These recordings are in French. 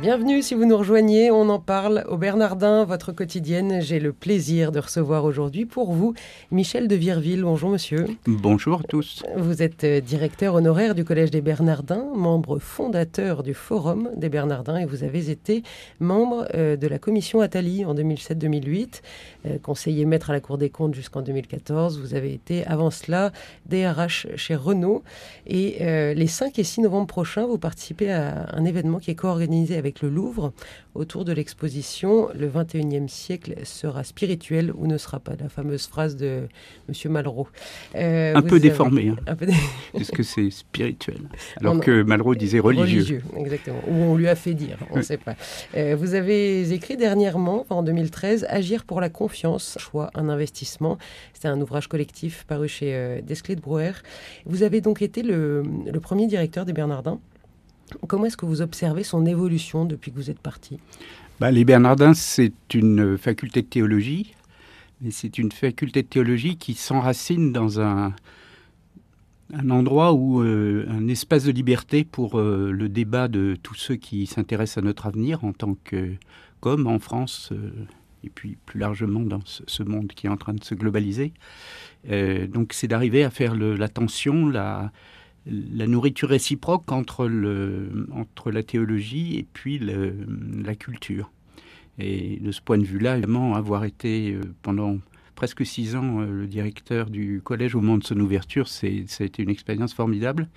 Bienvenue si vous nous rejoignez, on en parle au Bernardin, votre quotidienne. J'ai le plaisir de recevoir aujourd'hui pour vous Michel de Virville. Bonjour monsieur. Bonjour à tous. Vous êtes euh, directeur honoraire du Collège des Bernardins, membre fondateur du Forum des Bernardins et vous avez été membre euh, de la commission Attali en 2007-2008, euh, conseiller maître à la Cour des comptes jusqu'en 2014. Vous avez été avant cela DRH chez Renault et les 5 et 6 novembre prochains, vous participez à un événement qui est co-organisé avec avec le Louvre autour de l'exposition Le 21e siècle sera spirituel ou ne sera pas La fameuse phrase de M. Malraux. Euh, un, peu déformée. Hein. Est-ce que c'est spirituel Alors que Malraux disait religieux. Religieux, exactement. Ou on lui a fait dire, on ne sait pas. Euh, vous avez écrit dernièrement, en 2013, Agir pour la confiance, choix, un investissement. C'était un ouvrage collectif paru chez euh, Desclés de Brouwer. Vous avez donc été le, le premier directeur des Bernardins. Comment est-ce que vous observez son évolution depuis que vous êtes parti? Bah, Les Bernardins, c'est une faculté de théologie, mais c'est une faculté de théologie qui s'enracine dans un, un endroit où euh, un espace de liberté pour euh, le débat de tous ceux qui s'intéressent à notre avenir en tant que comme en France euh, et puis plus largement dans ce, monde qui est en train de se globaliser. donc c'est d'arriver à faire la tension, la, la nourriture réciproque entre, le, entre la théologie et puis la culture. Et de ce point de vue-là, évidemment, avoir été euh, pendant presque six ans euh, le directeur du collège au moment de son ouverture, ça a été une expérience formidable.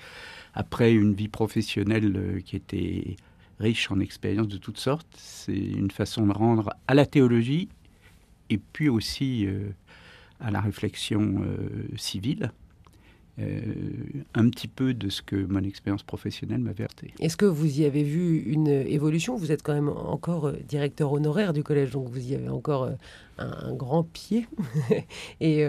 Après une vie professionnelle euh, qui était riche en expériences de toutes sortes, c'est une façon de rendre à la théologie et puis aussi à la réflexion civile un petit peu de ce que mon expérience professionnelle m'a averti. Est-ce que vous y avez vu une évolution? Vous êtes quand même encore euh, directeur honoraire du collège, donc vous y avez encore euh, un, grand pied. Et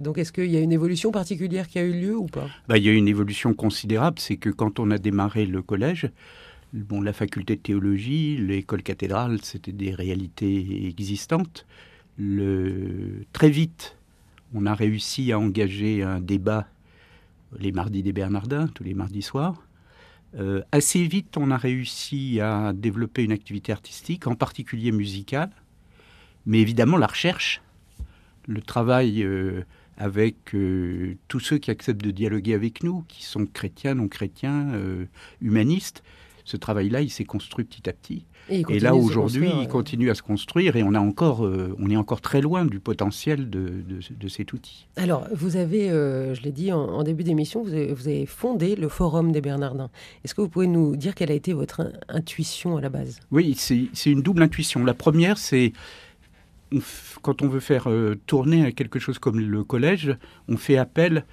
donc, est-ce qu'il y a une évolution particulière qui a eu lieu ou pas? Bah, Il y a une évolution considérable. C'est que quand on a démarré le collège, bon, la faculté de théologie, l'école cathédrale, c'était des réalités existantes. Le... Très vite, on a réussi à engager un débat les mardis des Bernardins, tous les mardis soirs. Euh, assez vite, on a réussi à développer une activité artistique, en particulier musicale, mais évidemment la recherche, le travail euh, avec euh, tous ceux qui acceptent de dialoguer avec nous, qui sont chrétiens, non chrétiens, humanistes. Ce travail-là, il s'est construit petit à petit. Et, là, aujourd'hui, il continue à se construire et on, a encore, euh, on est encore très loin du potentiel de, de, cet outil. Alors, vous avez, euh, je l'ai dit en, début d'émission, vous, vous, avez fondé le Forum des Bernardins. Est-ce que vous pouvez nous dire quelle a été votre intuition à la base? Oui, c'est une double intuition. La première, c'est quand on veut faire euh, tourner quelque chose comme le collège, on fait appel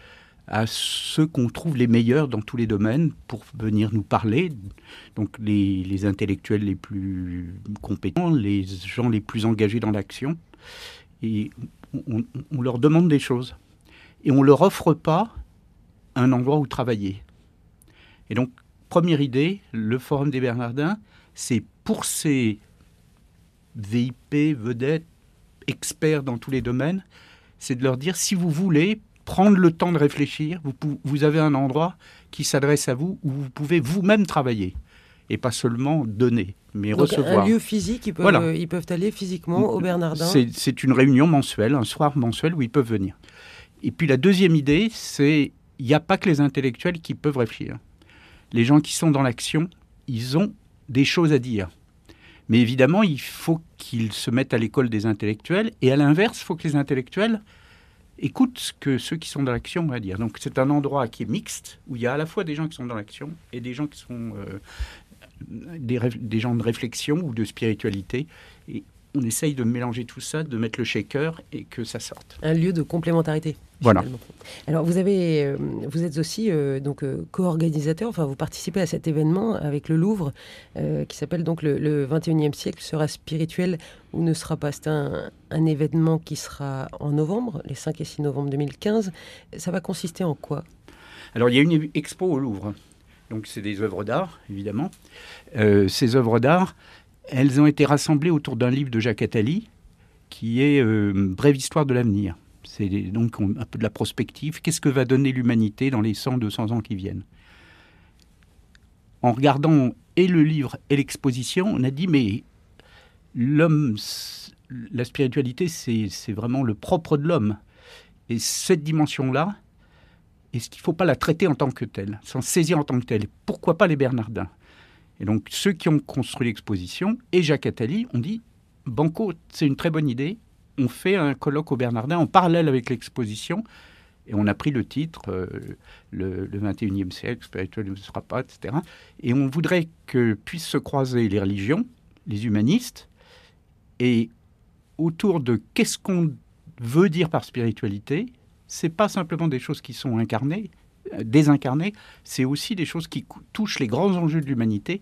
à ceux qu'on trouve les meilleurs dans tous les domaines pour venir nous parler. Donc les, intellectuels les plus compétents, les gens les plus engagés dans l'action. Et on, on, leur demande des choses. Et on ne leur offre pas un endroit où travailler. Et donc, première idée, le Forum des Bernardins, c'est pour ces VIP, vedettes, experts dans tous les domaines, c'est de leur dire, si vous voulez, prendre le temps de réfléchir. Vous, vous avez un endroit qui s'adresse à vous où vous pouvez vous-même travailler et pas seulement donner, mais Donc recevoir. Un lieu physique, ils peuvent, ils peuvent aller physiquement au Bernardin. C'est une réunion mensuelle, un soir mensuel où ils peuvent venir. Et puis la deuxième idée, c'est il n'y a pas que les intellectuels qui peuvent réfléchir. Les gens qui sont dans l'action, ils ont des choses à dire. Mais évidemment, il faut qu'ils se mettent à l'école des intellectuels. Et à l'inverse, il faut que les intellectuels écoute ce que ceux qui sont dans l'action ont à dire. Donc c'est un endroit qui est mixte, où il y a à la fois des gens qui sont dans l'action et des gens qui sont euh, des, des, gens de réflexion ou de spiritualité. Et on essaye de mélanger tout ça, de mettre le shaker et que ça sorte. Un lieu de complémentarité. Voilà. Alors vous avez, euh, vous êtes aussi euh, donc euh, co-organisateur. Enfin, vous participez à cet événement avec le Louvre, qui s'appelle donc le, 21e siècle sera spirituel ou ne sera pas. C'est un, un, événement qui sera en novembre, les 5 et 6 novembre 2015. Ça va consister en quoi? Alors il y a une expo au Louvre. Donc c'est des œuvres d'art, évidemment. ces œuvres d'art, elles ont été rassemblées autour d'un livre de Jacques Attali, qui est Brève histoire de l'avenir. C'est donc un peu de la prospective. Qu'est-ce que va donner l'humanité dans les 100, 200 ans qui viennent? En regardant et le livre et l'exposition, on a dit mais l'homme, la spiritualité, c'est vraiment le propre de l'homme. Et cette dimension-là, est-ce qu'il ne faut pas la traiter en tant que telle, s'en saisir en tant que telle? Pourquoi pas les Bernardins? Et donc ceux qui ont construit l'exposition et Jacques Attali ont dit Banco, c'est une très bonne idée. On fait un colloque au Bernardin en parallèle avec l'exposition. Et on a pris le titre, euh, le, le, 21e siècle, spirituel ne sera pas, etc. Et on voudrait que puissent se croiser les religions, les humanistes, et autour de qu'est-ce qu'on veut dire par spiritualité, c'est pas simplement des choses qui sont incarnées, désincarnées, c'est aussi des choses qui touchent les grands enjeux de l'humanité.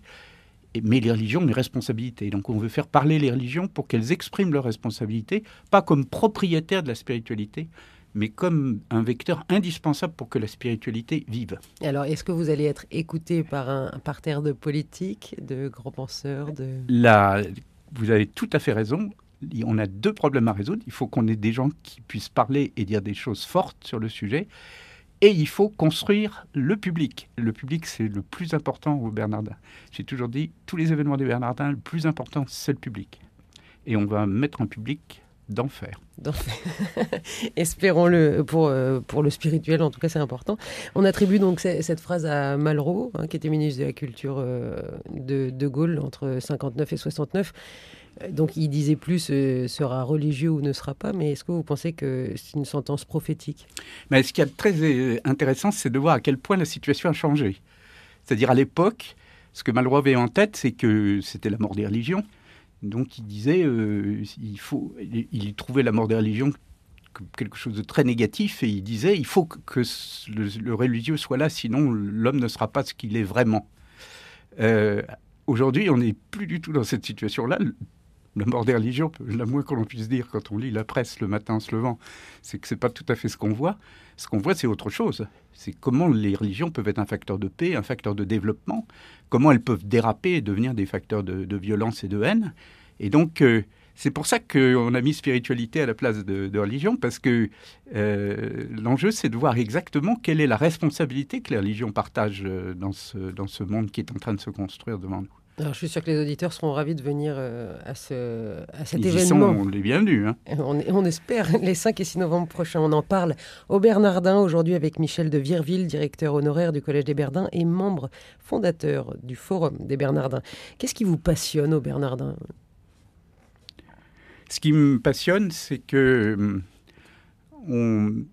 Mais les religions ont des responsabilités. Donc on veut faire parler les religions pour qu'elles expriment leurs responsabilités, pas comme propriétaires de la spiritualité, mais comme un vecteur indispensable pour que la spiritualité vive. Alors, est-ce que vous allez être écouté par un parterre de politiques, de grands penseurs de... La, vous avez tout à fait raison. On a deux problèmes à résoudre. Il faut qu'on ait des gens qui puissent parler et dire des choses fortes sur le sujet. Et il faut construire le public. Le public, c'est le plus important au Bernardin. J'ai toujours dit, tous les événements des Bernardins, le plus important, c'est le public. Et on va mettre un public d'enfer. Espérons-le pour, euh, pour le spirituel, en tout cas c'est important. On attribue donc cette phrase à Malraux, hein, qui était ministre de la Culture euh, de, de, Gaulle entre 59 et 69. Euh, donc il disait plus sera religieux ou ne sera pas, mais est-ce que vous pensez que c'est une sentence prophétique? Mais Ce qui est très intéressant, c'est de voir à quel point la situation a changé. C'est-à-dire à l'époque, ce que Malraux avait en tête, c'est que c'était la mort des religions. Donc il disait, euh, il faut, il, trouvait la mort des religions quelque chose de très négatif et il disait, il faut que le, religieux soit là, sinon l'homme ne sera pas ce qu'il est vraiment. Euh, aujourd'hui, on n'est plus du tout dans cette situation-là. La mort des religions, la moins que l'on puisse dire quand on lit la presse le matin en se levant, c'est que c'est pas tout à fait ce qu'on voit. Ce qu'on voit, c'est autre chose. C'est comment les religions peuvent être un facteur de paix, un facteur de développement, comment elles peuvent déraper et devenir des facteurs de, violence et de haine. Et donc, euh, c'est pour ça qu'on a mis spiritualité à la place de, religion, parce que euh, l'enjeu, c'est de voir exactement quelle est la responsabilité que les religions partagent euh, dans ce, dans ce monde qui est en train de se construire devant nous. Alors, je suis sûr que les auditeurs seront ravis de venir euh, à, ce, à cet Ils événement. Sont les bienvenus. Hein. On, on, espère les 5 et 6 novembre prochains. On en parle au Bernardin aujourd'hui avec Michel de Virville, directeur honoraire du Collège des Bernardins et membre fondateur du Forum des Bernardins. Qu'est-ce qui vous passionne au Bernardin? Ce qui me passionne, c'est que hum, on,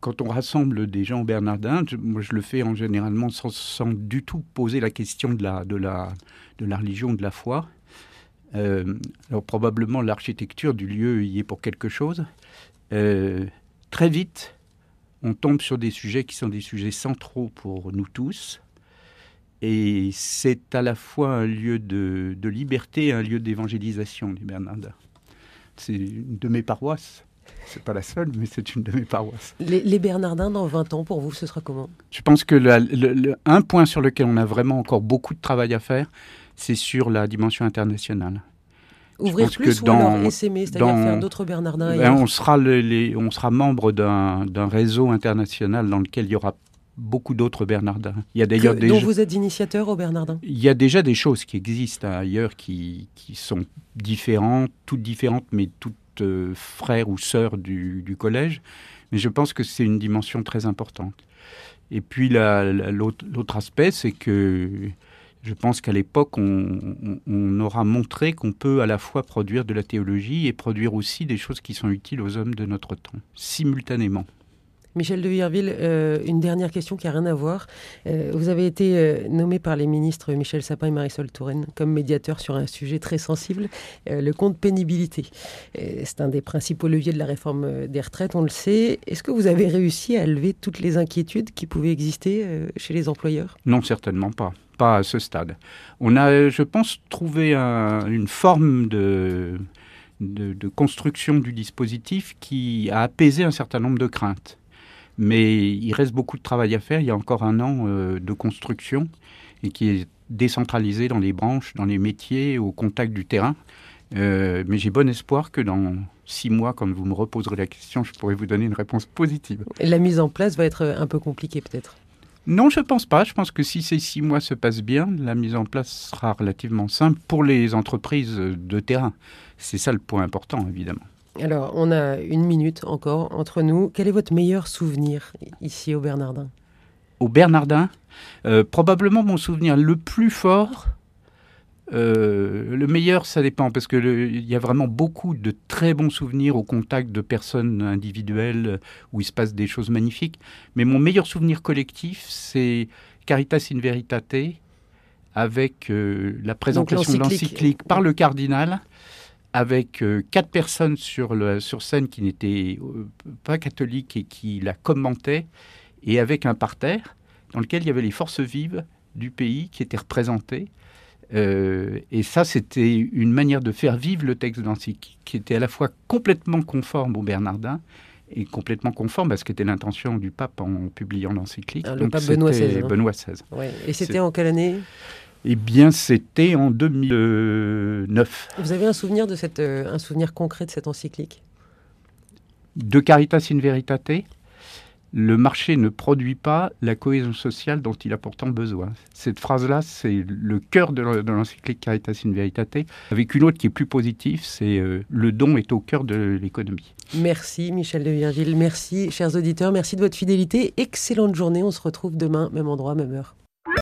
quand on rassemble des gens bernardins, je, moi je le fais en généralement sans, du tout poser la question de la, de la, de la religion, de la foi. Euh, alors probablement l'architecture du lieu y est pour quelque chose. Euh, très vite, on tombe sur des sujets qui sont des sujets centraux pour nous tous. Et c'est à la fois un lieu de, de liberté et un lieu d'évangélisation, les Bernardins. C'est une de mes paroisses. C'est pas la seule, mais c'est une de mes paroisses. Les, Bernardins, dans 20 ans, pour vous, ce sera comment? Je pense que le, un point sur lequel on a vraiment encore beaucoup de travail à faire, c'est sur la dimension internationale. Ouvrir plus ou dans, alors essaimer, c'est-à-dire faire d'autres Bernardins ben, on, sera les, on sera membre d'un réseau international dans lequel il y aura beaucoup d'autres Bernardins. Il y a d'ailleurs des dont vous êtes initiateur au Bernardin Il y a déjà des choses qui existent ailleurs qui, qui sont différentes, toutes différentes, mais toutes euh, frères ou sœurs du, collège, mais je pense que c'est une dimension très importante. Et puis l'autre aspect, c'est que je pense qu'à l'époque, on, aura montré qu'on peut à la fois produire de la théologie et produire aussi des choses qui sont utiles aux hommes de notre temps, simultanément. Michel de Vierville, euh, une dernière question qui n'a rien à voir. Euh, vous avez été euh, nommé par les ministres Michel Sapin et Marisol Touraine comme médiateur sur un sujet très sensible, le compte pénibilité. C'est un des principaux leviers de la réforme des retraites, on le sait. Est-ce que vous avez réussi à lever toutes les inquiétudes qui pouvaient exister chez les employeurs? Non, certainement pas. Pas à ce stade. On a, je pense, trouvé une forme de construction du dispositif qui a apaisé un certain nombre de craintes. Mais il reste beaucoup de travail à faire. Il y a encore un an euh, de construction et qui est décentralisé dans les branches, dans les métiers, au contact du terrain. Euh, mais j'ai bon espoir que dans six mois, quand vous me reposerez la question, je pourrai vous donner une réponse positive. La mise en place va être un peu compliquée peut-être? Non, je ne pense pas. Je pense que si ces six mois se passent bien, la mise en place sera relativement simple pour les entreprises de terrain. C'est ça le point important, évidemment. Alors, on a une minute encore entre nous. Quel est votre meilleur souvenir ici au Bernardin? Au Bernardin euh, Probablement mon souvenir le plus fort, euh, le meilleur, ça dépend, parce qu'il y a vraiment beaucoup de très bons souvenirs au contact de personnes individuelles où il se passe des choses magnifiques. Mais mon meilleur souvenir collectif, c'est Caritas in Veritate, avec euh, la présentation de l'encyclique par le cardinal, avec euh, quatre personnes sur, le, sur scène qui n'étaient pas catholiques et qui la commentaient, et avec un parterre dans lequel il y avait les forces vives du pays qui étaient représentées. Euh, et ça, c'était une manière de faire vivre le texte d'encyclique qui était à la fois complètement conforme au Bernardin et complètement conforme à ce qu'était l'intention du pape en publiant l'encyclique. Le pape Benoît XVI. Hein. Benoît XVI. Et c'était en quelle année? Eh bien, c'était en 2009. Vous avez un souvenir de cette, euh, un souvenir concret de cette encyclique? De Caritas in Veritate le marché ne produit pas la cohésion sociale dont il a pourtant besoin. Cette phrase-là, c'est le cœur de l'encyclique Caritas in Veritate, avec une autre qui est plus positive, c'est euh, le don est au cœur de l'économie. Merci Michel de Virgile, merci chers auditeurs, merci de votre fidélité, excellente journée, on se retrouve demain, même endroit, même heure.